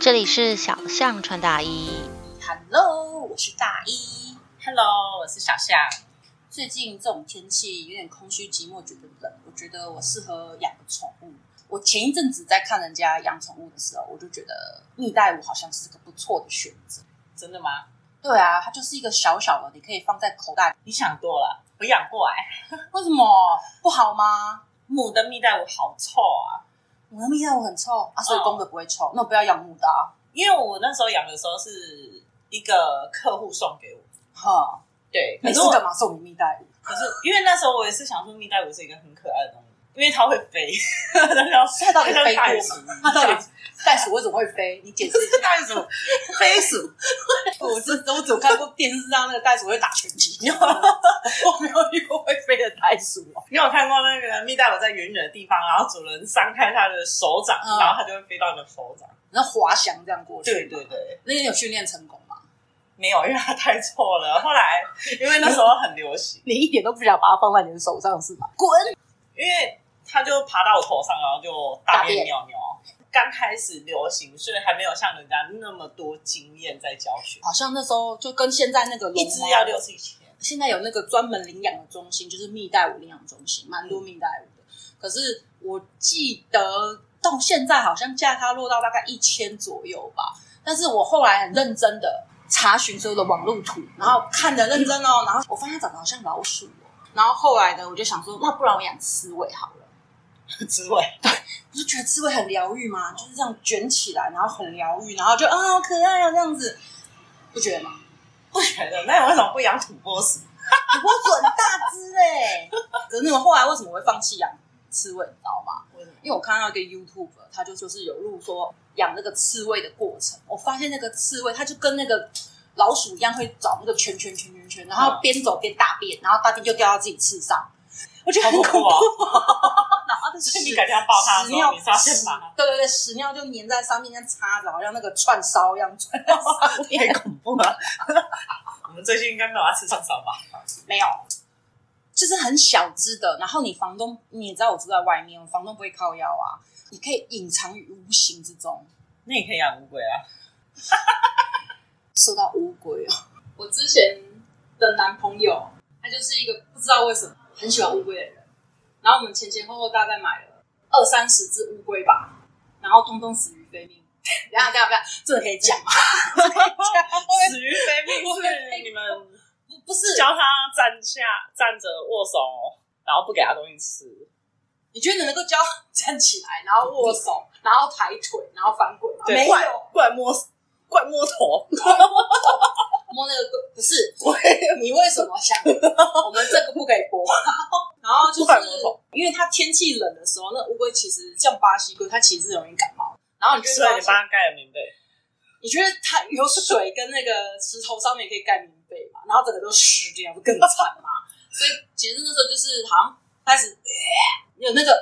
这里是小象穿大衣。Hello，我是大衣。Hello，我是小象。最近这种天气有点空虚寂寞，觉得冷。我觉得我适合养个宠物。我前一阵子在看人家养宠物的时候，我就觉得蜜袋鼯好像是个不错的选择。真的吗？对啊，它就是一个小小的，你可以放在口袋。你想多了，我养过来。为什么？不好吗？母的蜜袋鼯好臭啊！母的蜜袋鼯很臭啊，所以公的不会臭。哦、那我不要养母的啊，因为我那时候养的时候是一个客户送给我。哈，对，可是我干嘛送你蜜袋鼯？可是因为那时候我也是想说，蜜袋鼯是一个很可爱的东西，因为它会飞。它到底飞过吗？它到底？袋鼠为什么会飞？你解释一下。袋鼠飞鼠，我只我只看过电视上那个袋鼠会打拳击，我没有遇过会飞的袋鼠。你有看过那个蜜袋鼯在远远的地方，然后主人张开它的手掌，然后它就会飞到你的手掌，然后滑翔这样过去。对对对，那你有训练成功吗？没有，因为它太臭了。后来因为那时候很流行，你一点都不想把它放在你的手上是吗？滚！因为它就爬到我头上，然后就大便尿尿。刚开始流行，所以还没有像人家那么多经验在教学。好像那时候就跟现在那个一只要六七千，现在有那个专门领养的中心，就是蜜袋鼯领养中心，蛮多蜜袋鼯的。可是我记得到现在好像价它落到大概一千左右吧。但是我后来很认真的查询所有的网络图，然后看的认真哦，然后我发现它长得好像老鼠哦。然后后来呢，我就想说，那不然我养刺猬好了。刺猬，对，不是觉得刺猬很疗愈吗？就是这样卷起来，然后很疗愈，然后就啊，好可爱啊，这样子，不觉得吗？不觉得。那你为什么不养土拨鼠？土拨鼠很大只哎、欸。可是你们后来为什么会放弃养刺猬？你知道吗？为什么？因为我看到一个 YouTube，他就就是有录说养那个刺猬的过程。我发现那个刺猬，它就跟那个老鼠一样，会找那个圈圈圈圈圈，然后边走边大便，然后大便就掉到自己刺上。我觉得很恐怖。然后所以你改天要抱它，屎尿，你是要先把它，对对对，屎尿就粘在上面，像插着，好像那个串烧一样串在上面，太恐怖了。我们最近应该没有要吃串烧吧？没有，就是很小只的。然后你房东，你也知道我住在外面，房东不会靠腰啊，你可以隐藏于无形之中。那你可以养乌龟啊。说到乌龟哦，我之前的男朋友，他就是一个不知道为什么。很喜欢乌龟的人，然后我们前前后后大概买了二三十只乌龟吧，然后通通死于非命。等下，等下，等下，这个可以讲吗？死于非命是你们不不是教他站下站着握手，然后不给他东西吃。你觉得你能够教站起来，然后握手，然后抬腿，然后翻滚吗？对，没有，过来摸，过来摸头。摸那个不是，你为什么想？我们这个不可以播。然后就是因为它天气冷的时候，那乌龟其实像巴西龟，它其实是容易感冒。然后你就所以你帮它盖了棉被。你觉得它有水跟那个石头上面可以盖棉被嘛？然后整个都湿掉，不更惨吗？所以其实那时候就是好像开始有那个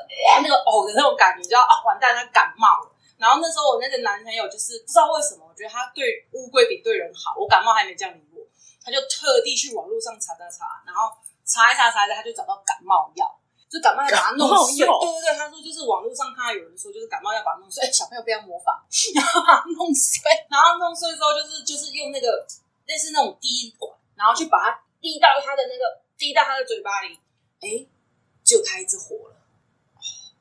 那个呕的那种感觉，就要啊完蛋，它感冒了。然后那时候我那个男朋友就是不知道为什么，我觉得他对乌龟比对人好。我感冒还没这样理我，他就特地去网络上查查查，然后查一查查一查，他就找到感冒药，就感冒药把它弄碎。对对对，他说就是网络上看到有人说就是感冒药把它弄碎，哎，小朋友不要模仿，然后把它弄碎，然后弄碎之后就是就是用那个类似那种滴管，然后去把它滴到他的那个滴到他的嘴巴里，哎，就他一直活了。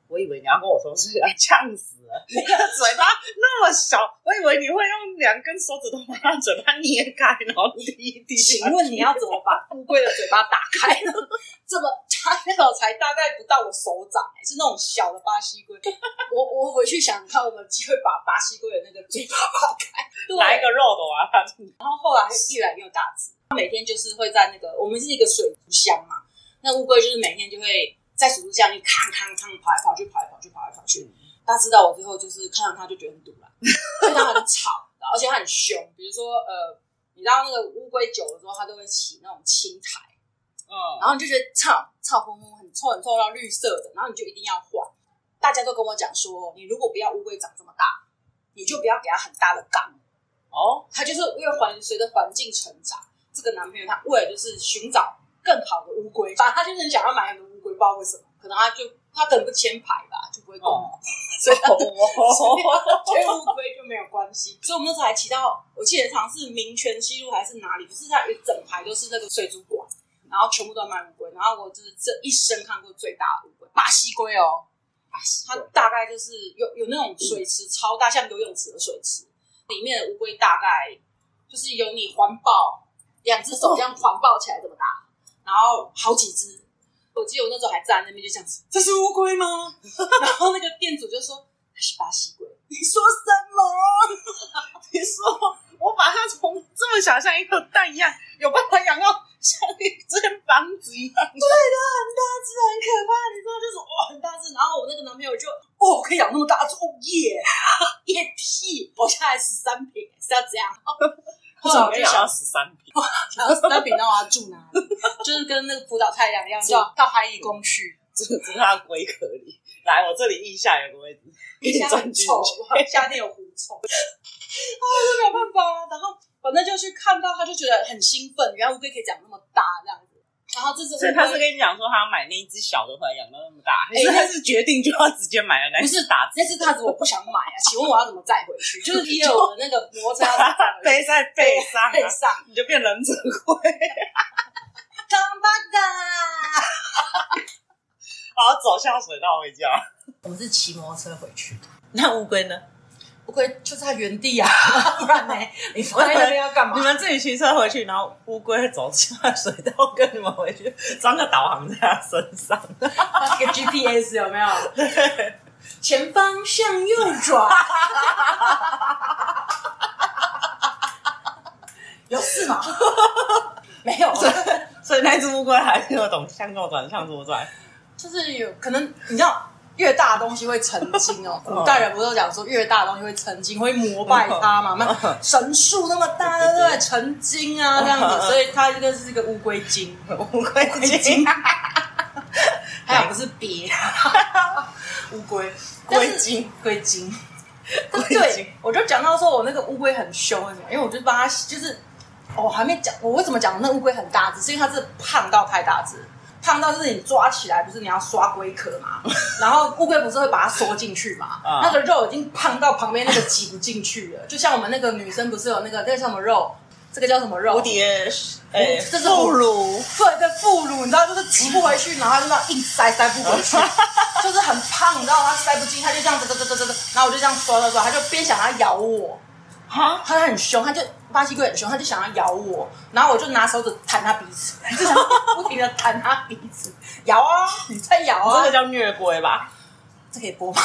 我以为你要跟我说是要呛死了，你的嘴巴那么小，我以为你会用两根手指头把它嘴巴捏开，然后滴一滴。请问你要怎么把乌龟的嘴巴打开呢？这么它那种才大概不到我手掌，是那种小的巴西龟。我我回去想看有没有机会把巴西龟的那个嘴巴打开，来一个肉的啊！然后后来越来越大只，它每天就是会在那个我们是一个水族箱嘛，那乌龟就是每天就会。在水族箱里看看看跑来跑去，跑来跑去，跑来跑去。大家知道我之后，就是看到他就觉得很堵了，因为它很吵，而且他很凶。比如说，呃，你知道那个乌龟久了之后，它都会起那种青苔，嗯，然后你就觉得臭臭烘烘，很臭很臭到绿色的，然后你就一定要换。大家都跟我讲说，你如果不要乌龟长这么大，你就不要给它很大的缸哦。它就是因为环随着环境成长，这个男朋友他为了就是寻找更好的乌龟，反正他就是想要买很多。不知道为什么，可能他就他可能不牵牌吧，就不会公，哦、所以它跟乌龟就没有关系。所以我们那时候还骑到，我记得好像是民权西路还是哪里，不是它一整排都是那个水族馆，然后全部都卖乌龟。然后我就是这一生看过最大的乌龟，巴西龟哦，巴西，它大概就是有有那种水池超大，像游泳池的水池，里面的乌龟大概就是有你环抱两只手这样环抱起来这么大，然后好几只。我记得我那时候还站在那边，就这样子，这是乌龟吗？然后那个店主就说它是巴西龟。你说什么？你说我把它从这么小像一个蛋一样，有办法养到像一间房子一样？对的，很大只，很可怕。你知道，就是哇，很大只。然后我那个男朋友就哦，可以养那么大只，哦耶，耶屁！我现在十三瓶是要这样。我就想要十三饼，想要十三饼，那我要住哪里？就是跟那个浦岛太阳一样，就到海里公去，住住在龟壳里。来，我这里腋下有个位置，给你钻进去。夏天 有狐臭，啊，就没有办法。然后反正就去看到，他就觉得很兴奋，原来乌龟可以长那么大这样子。然后这是，所以他是跟你讲说，他要买那一只小的回来养到那么大，还是他是决定就要直接买了？不是打，那只大只我不想买啊！请问我要怎么载回去？就是第二我的那个摩托车背在背上，背上你就变忍者龟。干巴的，好，走下水道回家。我们是骑摩托车回去的。那乌龟呢？乌龟就在原地啊，不然呢？你放在那边要干嘛？你们自己骑车回去，然后乌龟走下水道跟你们回去，装个导航在他身上，个 GPS 有没有？前方向右转，有事吗？没有，所以那只乌龟还听得懂向右转、向左转，就是有可能你知道。越大的东西会成精哦，古代人不是都讲说越大的东西会成精，会膜拜它嘛？那神树那么大，对不对？成精啊，这样子，所以它这个是一个乌龟精，乌龟精，还有不是鳖，乌龟龟精，龟精。对，我就讲到说我那个乌龟很凶，为什么？因为我就帮它，就是我还没讲，我为什么讲那乌龟很大只，是因为它是胖到太大只。胖到就是你抓起来，不是你要刷龟壳嘛？然后乌龟不是会把它缩进去嘛？那个肉已经胖到旁边那个挤不进去了，就像我们那个女生不是有那个那个叫什么肉？这个叫什么肉？蝴蝶，哎，这是副乳，对对，副乳，你知道就是挤不回去，然后就这样硬塞塞不回去，就是很胖，你知道它塞不进，它就这样子，然后我就这样刷刷刷，它就边想要咬我。哈，它很凶，它就巴西龟很凶，它就想要咬我，然后我就拿手指弹它鼻子，就想不停的弹它鼻子，咬啊，你在咬啊，这个叫虐龟吧？这可以播吗？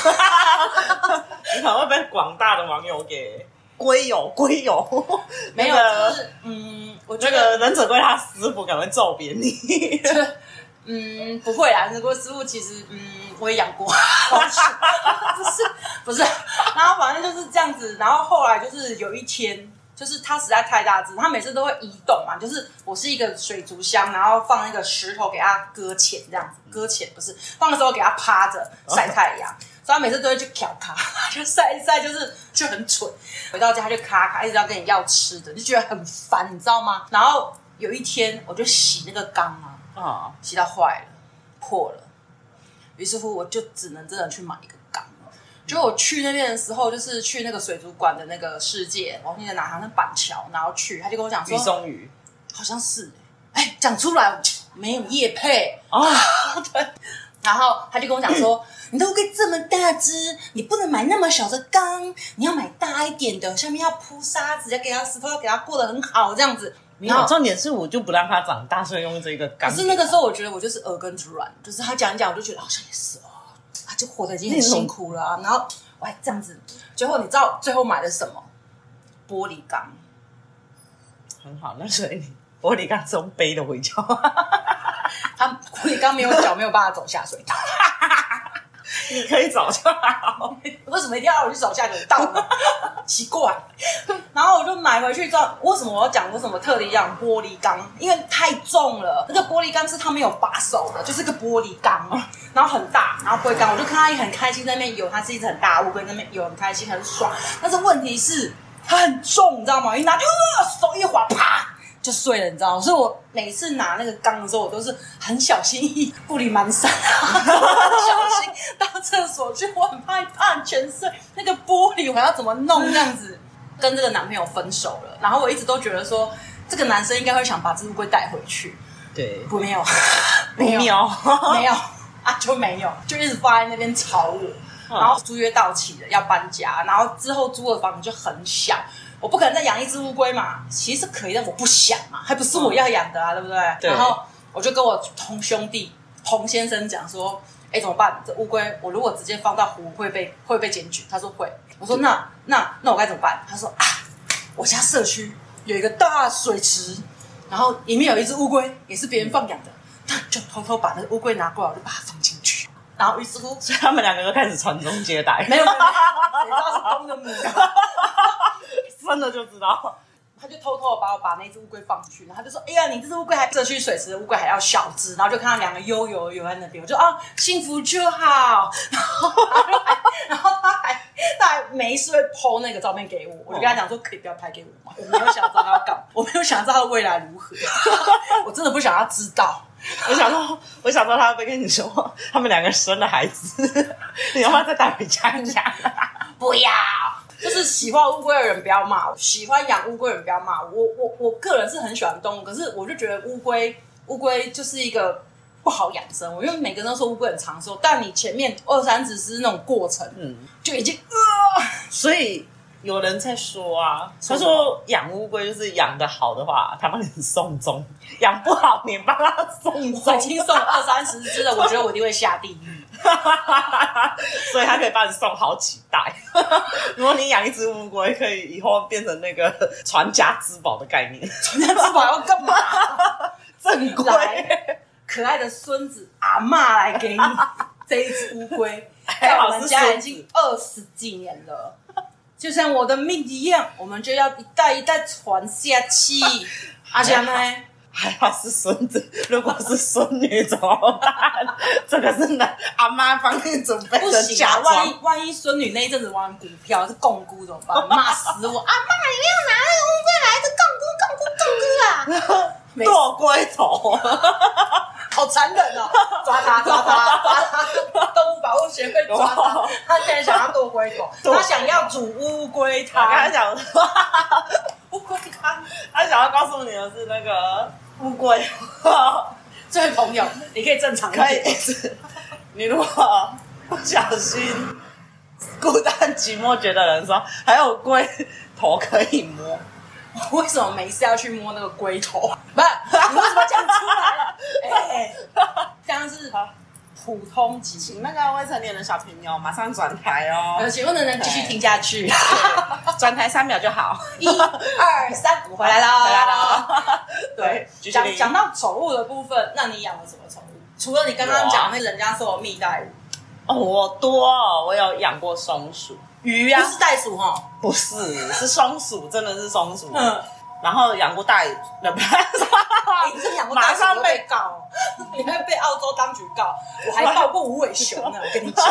你可能会被广大的网友给龟友龟友，没有，就是嗯，我觉得忍者龟他师傅可能会揍扁你，嗯，不会啊，忍者龟师傅其实嗯。我也养过，不是不是，然后反正就是这样子，然后后来就是有一天，就是它实在太大只，它每次都会移动嘛，就是我是一个水族箱，然后放那个石头给它搁浅，这样子搁浅不是放的时候给它趴着晒太阳，所以它每次都会去挑卡，就晒一晒，就是就很蠢，回到家它就咔咔一直要跟你要吃的，就觉得很烦，你知道吗？然后有一天我就洗那个缸啊，啊，洗到坏了，破了。于是乎，我就只能真的去买一个缸。就我去那边的时候，就是去那个水族馆的那个世界，我记得哪行是板桥，然后去，他就跟我讲说，鱼松鱼，好像是、欸，哎，讲出来没有叶配啊？对。然后他就跟我讲说，你都可以这么大只，你不能买那么小的缸，你要买大一点的，下面要铺沙子，要给它石头，要给它过得很好，这样子。然后重点是，我就不让它长大，所以用这个缸。可是那个时候，我觉得我就是耳根子软，就是他讲一讲，我就觉得好像也是哦，他就活得已经很辛苦了、啊。然后我还这样子，最后你知道最后买的什么？玻璃缸，很好。那所以你玻璃缸是用背的回家，他 玻璃缸没有脚，没有办法走下水道。你可以走就好，为什么一定要让我去走下水道呢？奇怪。然后我就买回去之后，为什么我要讲为什么特地要玻璃缸？因为太重了。那个玻璃缸是它没有把手的，就是个玻璃缸，然后很大，然后玻璃缸。我就看他也很开心在那边游，它是一只很大乌龟，在那边游很开心，很爽。但是问题是它很重，你知道吗？一拿就、呃、手一滑，啪，就碎了，你知道吗？所以我每次拿那个缸的时候，我都是很小心翼翼，步履蹒跚啊，很小心到厕所去，我很害怕全碎。那个玻璃我要怎么弄？这样子跟这个男朋友分手了，然后我一直都觉得说，这个男生应该会想把这乌龟带回去。对，不没有，没有，没有，没有啊，就没有，就一直放在那边吵我。然后租约到期了，要搬家，然后之后租的房子就很小。我不可能再养一只乌龟嘛，其实可以，但我不想嘛，还不是我要养的啊，嗯、对不对？对。然后我就跟我同兄弟童先生讲说，哎，怎么办？这乌龟我如果直接放到湖会被会被检举？他说会。我说那那那我该怎么办？他说啊，我家社区有一个大水池，然后里面有一只乌龟，也是别人放养的，那就偷偷把那个乌龟拿过来，我就把它放进去。然后于是乎，所以他们两个就开始传宗接代。没有没有，谁知道是公的母的？真的就知道，他就偷偷的把我把那只乌龟放出去，然后他就说：“哎呀，你这只乌龟还社区水池的乌龟还要小只。”然后就看到两个悠游游在那边，我就啊，幸福就好。然后他还，然后他还他还没事会 po 那个照片给我，我就跟他讲说：“可以不要拍给我吗？我没有想知道他要干嘛，我没有想知道他的未来如何，我真的不想要知道。我想说，我想说他会跟你说，他们两个生了孩子，你要不要再带回家一下？不要。”就是喜欢乌龟的人不要骂我，喜欢养乌龟的人不要骂我。我我我个人是很喜欢动物，可是我就觉得乌龟乌龟就是一个不好养生。我因为每个人都说乌龟很长寿，但你前面二三十只那种过程，嗯，就已经呃，所以有人在说啊，他说养乌龟就是养的好的话，他帮你送终；养不好，你帮他送终。我已经送二三十只了，我觉得我一定会下地狱。所以他可以帮你送好几袋。如果你养一只乌龟，可以以后变成那个传家之宝的概念。传家之宝要干嘛？正规，可爱的孙子阿妈来给你这一只乌龟，在我们家已经二十几年了，就像我的命一样，我们就要一代一代传下去。阿强呢？还好是孙子，如果是孙女怎么办？这个是男阿妈帮你准备的嫁妆。万一万一孙女那一阵子玩股票是摃龟怎么办？骂死我！阿妈，你没有拿那个乌龟来，是摃龟摃龟摃龟啊！剁龟头，好残忍哦！抓他抓他抓他！动物保护协会抓他，他现在想要剁龟头，他想要煮乌龟汤。他想乌龟汤，他想要告诉你的是那个。乌龟，这位朋友，你可以正常一点。你如果不小心孤单寂寞觉得冷的时候，还有龟头可以摸。为什么没事要去摸那个龟头？不是，你为什么讲出来了？哎，这样是普通级，请那个未成年的小朋友马上转台哦。呃，请问能不能继续听下去？转台三秒就好。一二三，我回来啦，回来啦。对，讲讲到宠物的部分，那你养了什么宠物？除了你刚刚讲那人家说我蜜袋鼯，哦，我多，我有养过松鼠、鱼呀，不是袋鼠哈，不是，是松鼠，真的是松鼠。嗯，然后养过袋，那不是，你是养过袋鼠会被告，你会被澳洲当局告。我还抱过无尾熊呢，我跟你讲，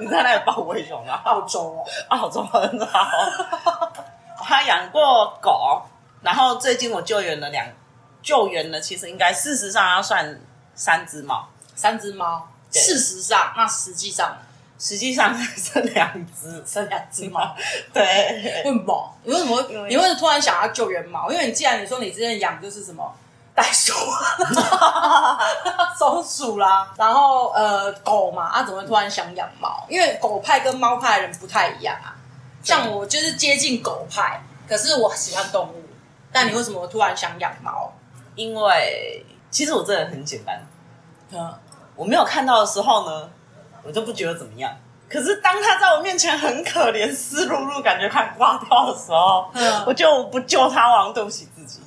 你在那里抱无尾熊啊？澳洲哦，澳洲很好。我还养过狗。然后最近我救援了两，救援了，其实应该事实上要算三只猫，三只猫。事实上，那实际上，实际上剩两只，剩两只猫。对，为什么？你为什么？你为什么突然想要救援猫？因为你既然你说你之前养就是什么袋鼠、松鼠啦，然后呃狗嘛，啊怎么会突然想养猫？因为狗派跟猫派的人不太一样啊。像我就是接近狗派，可是我喜欢动物。但你为什么突然想养猫？因为其实我真的很简单，嗯，我没有看到的时候呢，我都不觉得怎么样。可是当他在我面前很可怜、湿漉漉，感觉快挂掉的时候，嗯，我就不救他，我对不起自己。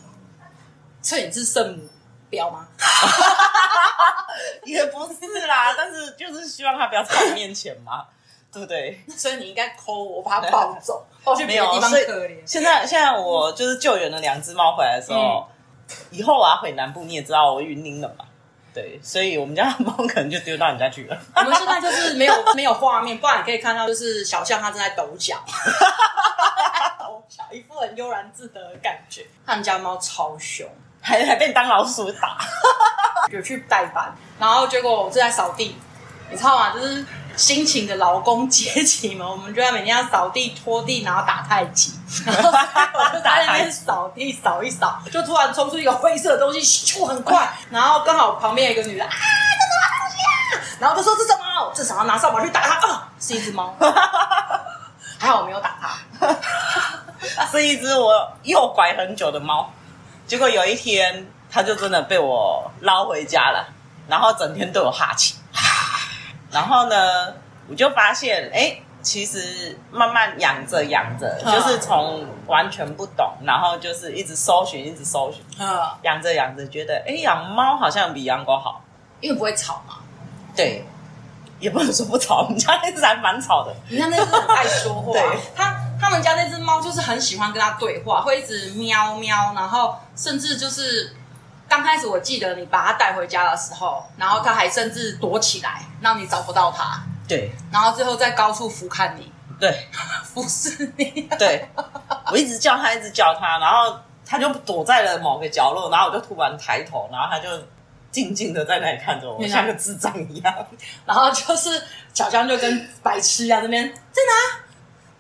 所以你是圣母婊吗？也不是啦，但是就是希望他不要在我面前嘛。对不对？所以你应该抠我，把它抱走，抱去别的地方可怜。现在现在我就是救援了两只猫回来的时候，嗯、以后我要回南部，你也知道我云林了嘛。对，所以我们家的猫可能就丢到你家去了。我们现在就是没有没有画面，不然你可以看到，就是小象它正在抖脚，抖脚，一副很悠然自得的感觉。他们家猫超凶，还还被你当老鼠打。有去代班，然后结果我正在扫地，你知道吗？就是。辛勤的劳工阶级嘛，我们就要每天要扫地、拖地，然后打太极。然 后我就在那边扫地扫一扫，就突然冲出一个灰色的东西，咻，很快。然后刚好旁边有一个女的啊，这什么东西啊？然后就说这什么？这想要拿扫把去打它啊，是一只猫。还好我没有打它，是一只我诱拐很久的猫。结果有一天，它就真的被我捞回家了，然后整天都有哈气。然后呢，我就发现，哎，其实慢慢养着养着，就是从完全不懂，然后就是一直搜寻，一直搜寻，养着养着，觉得，哎，养猫好像比养狗好，因为不会吵嘛。对，也不能说不吵，我们家那只还蛮吵的。你看那只很爱说话，对，他他们家那只猫就是很喜欢跟他对话，会一直喵喵，然后甚至就是。刚开始我记得你把它带回家的时候，然后它还甚至躲起来，让你找不到它。对，然后最后在高处俯瞰你，对，俯视你。对，我一直叫它，一直叫它，然后它就躲在了某个角落，然后我就突然抬头，然后它就静静的在那里看着我，像个智障一样。然后就是小江就跟白痴一样，这边在哪，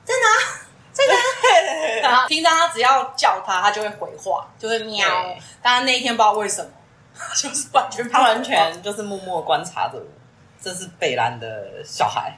在哪。这个，然后平常他只要叫他，他就会回话，就会喵。但是那一天不知道为什么，就是完全他完全就是默默观察着我。这是北兰的小孩，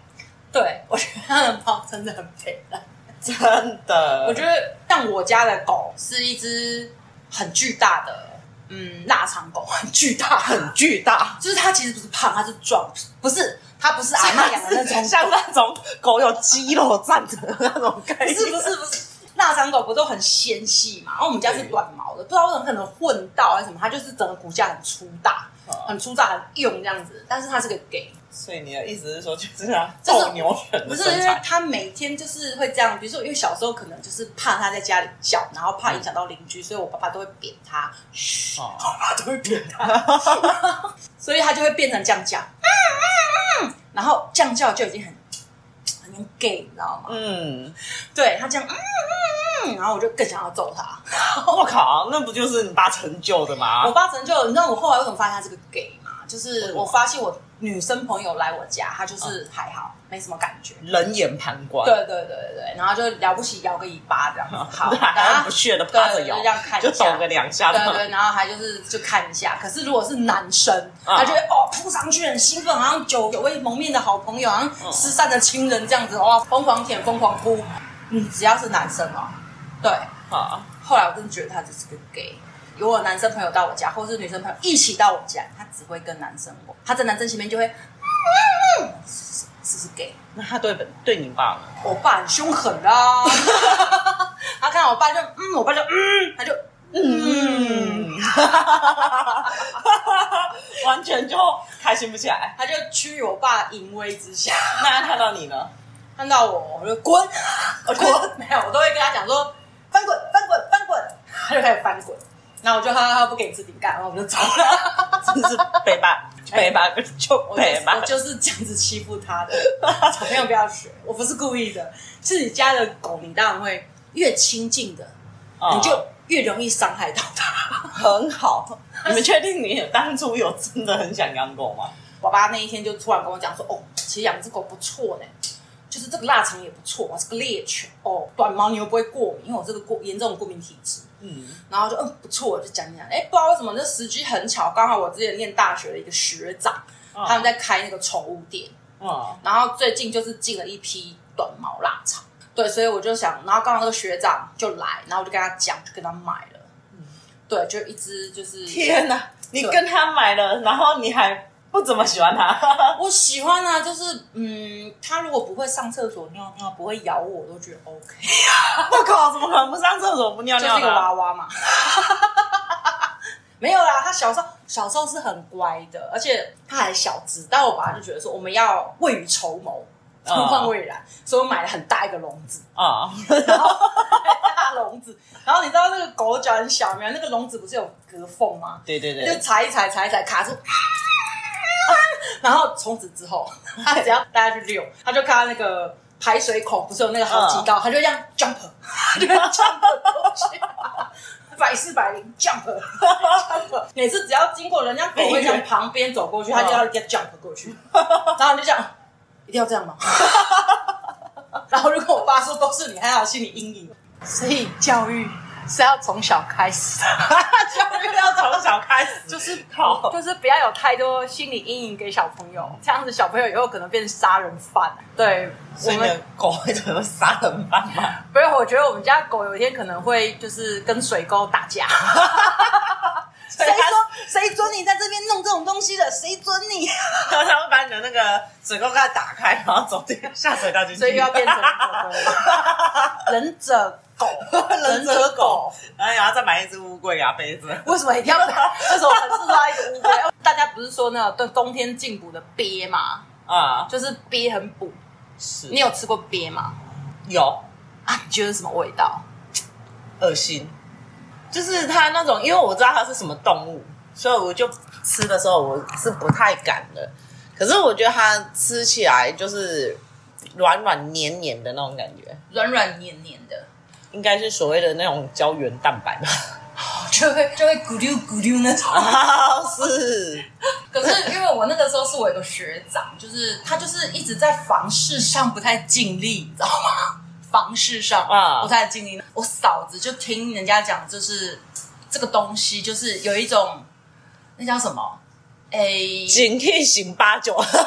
对，我觉得他的猫真的很北兰，真的。我觉得像我家的狗是一只很巨大的，嗯，腊肠狗，很巨大，很巨大。就是它其实不是胖，它是壮，不是。它不是阿妈 养的那种，像那种狗有肌肉站着的那种概念。不是不是不是，腊肠狗不都很纤细嘛？然后我们家是短毛的，不知道为什么可能混到还是什么，它就是整个骨架很粗大，很粗大很硬这样子。但是它是个 gay，所以你的意思是说就是啊 斗牛犬？不是，因为他每天就是会这样。比如说，因为小时候可能就是怕他在家里叫，然后怕影响到邻居，所以我爸爸都会扁他，嘘，我爸爸都会扁他，所以他就会变成这样叫。然后这样叫就已经很很 gay，你知道吗？嗯，对他这样，嗯嗯嗯，然后我就更想要揍他。我靠，那不就是你爸成就的吗？我爸成就，你知道我后来为什么发现他是个 gay 吗？就是我发现我。女生朋友来我家，她就是还好，没什么感觉，冷眼旁观。对对对对，然后就了不起摇个尾巴这样子，好，然后不屑的趴着摇，这样看一下，就抖个两下，对对，然后还就是就看一下。可是如果是男生，他就会哦扑上去很兴奋，好像久久未谋面的好朋友，好像失散的亲人这样子，哇，疯狂舔，疯狂扑。嗯，只要是男生哦，对，好。后来我真的觉得他只是个 gay。有我男生朋友到我家，或是女生朋友一起到我家，他只会跟男生玩。他在男生前面就会，嗯嗯，是是 gay。那他对本对你爸呢？我爸很凶狠啊！他看到我爸就嗯，我爸就嗯，他就嗯，完全就开心不起来。他就屈于我爸淫威之下。那他看到你呢？看到我，我就滚，我滚。没有，我都会跟他讲说翻滚，翻滚，翻滚。他就开始翻滚。然后我就哈哈不给你吃饼干，然后我就走了。真是北吧，北吧，就北吧，我就是这样子欺负他的。小朋友不要学，我不是故意的。是你家的狗，你当然会越亲近的，你就越容易伤害到它。很好，你们确定你当初有真的很想养狗吗？爸爸那一天就突然跟我讲说：“哦，其实养只狗不错呢。”就是这个腊肠也不错，我是个猎犬哦，短毛你又不会过敏，因为我这个过严重的过敏体质。嗯，然后就嗯不错，就讲讲，哎，不知道为什么这时机很巧，刚好我之前念大学的一个学长，哦、他们在开那个宠物店，哦，然后最近就是进了一批短毛腊肠，对，所以我就想，然后刚好那个学长就来，然后我就跟他讲，就跟他买了，嗯，对，就一只就是天哪，你跟他买了，然后你还。不怎么喜欢它，我喜欢啊，就是嗯，它如果不会上厕所尿尿，不会咬我，我都觉得 OK。我靠，怎么可能不上厕所不尿尿？就是一个娃娃嘛。没有啦，他小时候小时候是很乖的，而且他还小只。但我爸就觉得说，我们要未雨绸缪，充分未然，所以我买了很大一个笼子啊，然后大笼子。然后你知道那个狗脚很小没有？那个笼子不是有隔缝吗？对对对，就踩一踩，踩一踩，卡住。然后从此之后，他只要大家去遛，他就看到那个排水孔不是有那个好几道，他就这样 jump，他就 jump 过去，百试百灵 jump，jump。每次只要经过人家狗会从旁边走过去，他就要 get jump 过去，然后你就这样，一定要这样吗？然后如果我爸说都是你，还有心理阴影，所以教育。是要从小开始，教 育要从小开始，就是好，就是不要有太多心理阴影给小朋友，这样子小朋友以后可能变成杀人犯。对，我们的狗会成为杀人犯吗？不是，我觉得我们家狗有一天可能会就是跟水沟打架。谁说谁准你在这边弄这种东西的？谁准你？然后他会把你的那个水沟盖打开，然后走进下水道进去，所以要变成忍者 狗，忍者狗，然后然后再买一只乌龟牙杯子。为什么一定要？为什么很适合一个乌龟？大家不是说那个冬天进补的鳖吗？啊，就是鳖很补。是你有吃过鳖吗？有啊，你觉得什么味道？恶心。就是它那种，因为我知道它是什么动物，所以我就吃的时候我是不太敢的。可是我觉得它吃起来就是软软黏黏的那种感觉，软软黏黏的，应该是所谓的那种胶原蛋白吧，就会就会咕溜咕溜那种。啊，是。可是因为我那个时候是我一个学长，就是他就是一直在房事上不太尽力，你知道吗？房事上啊，不太尽力。我嫂子就听人家讲，就是这个东西，就是有一种那叫什么？哎，警惕型八九。不是，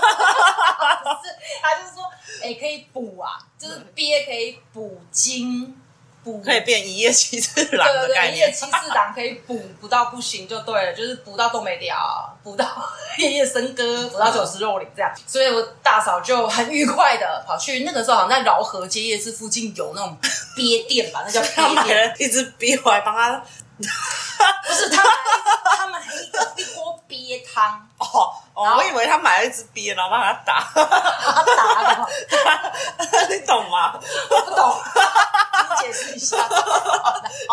他就是说，哎，可以补啊，就是鳖可以补精。补可以变一夜七次郎的概念，对对对，一夜七次郎可以补补到不行就对了，就是补到都没掉，补到 夜夜笙歌，补到酒池肉林这样。所以我大嫂就很愉快的跑去，那个时候好像在饶河街夜市附近有那种鳖店吧，那叫鳖店，一只鳖回来帮他。不是他们，他买了一个一锅鳖汤哦哦，我以为他买了一只鳖，然后帮他打，他打，你懂吗？我不懂，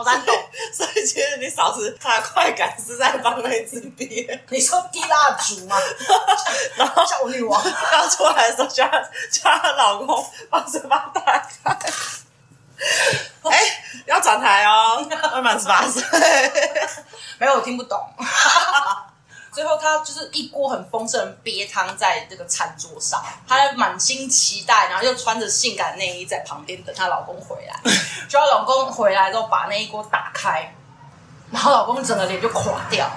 好难懂。所以其实你嫂子她的快感是在帮那支笔。你说滴蜡烛吗？然后叫我女王要出来的时候，叫叫她老公把嘴巴打开。哎、欸，要转台哦！未满十八岁，没有我听不懂。最后他就是一锅很丰盛的鳖汤在这个餐桌上，她满心期待，然后又穿着性感内衣在旁边等她老公回来。就她老公回来之后，把那一锅打开，然后老公整个脸就垮掉。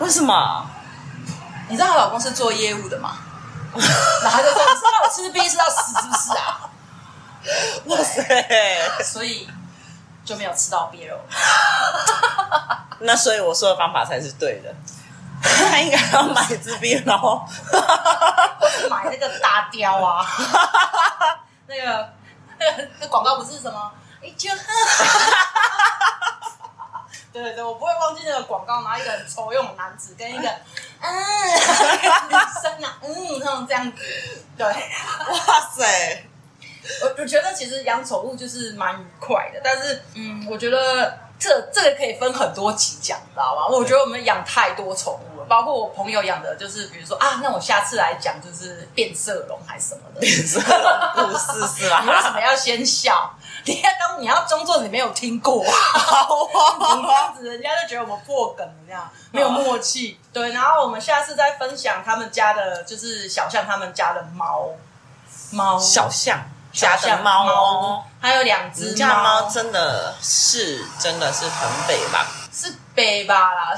为什么？你知道她老公是做业务的吗？然后他就说：“你是让我吃鳖吃到死是不是啊？” 哇塞！所以就没有吃到鳖肉。那所以我说的方法才是对的。他应该要买一只鳖肉，或 是买那个大雕啊。那个那个 那广告不是什么？哎就，对对对，我不会忘记那个广告，拿一个很丑用的男子跟一个嗯女生啊，嗯，那种这样子。对，哇塞！我我觉得其实养宠物就是蛮愉快的，但是嗯，我觉得这这个可以分很多集讲，知道吗？我觉得我们养太多宠包括我朋友养的，就是比如说啊，那我下次来讲就是变色龙还是什么的变色龙故事是吧？你为什么要先笑？你要当你要装作你没有听过，好啊，你这样子人家就觉得我们破梗了，这样没有默契。对，然后我们下次再分享他们家的，就是小象他们家的猫猫小象。家的猫哦，还有两只猫，真的是真的是很北吧？是北吧啦。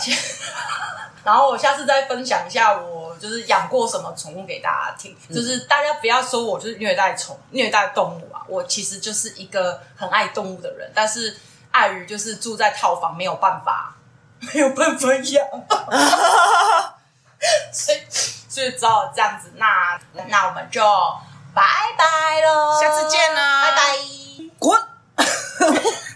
然后我下次再分享一下我就是养过什么宠物给大家听，嗯、就是大家不要说我就是虐待宠虐待动物啊，我其实就是一个很爱动物的人，但是碍于就是住在套房，没有办法 没有办法养，所以所以只好这样子。那那我们就。拜拜喽，下次见啦。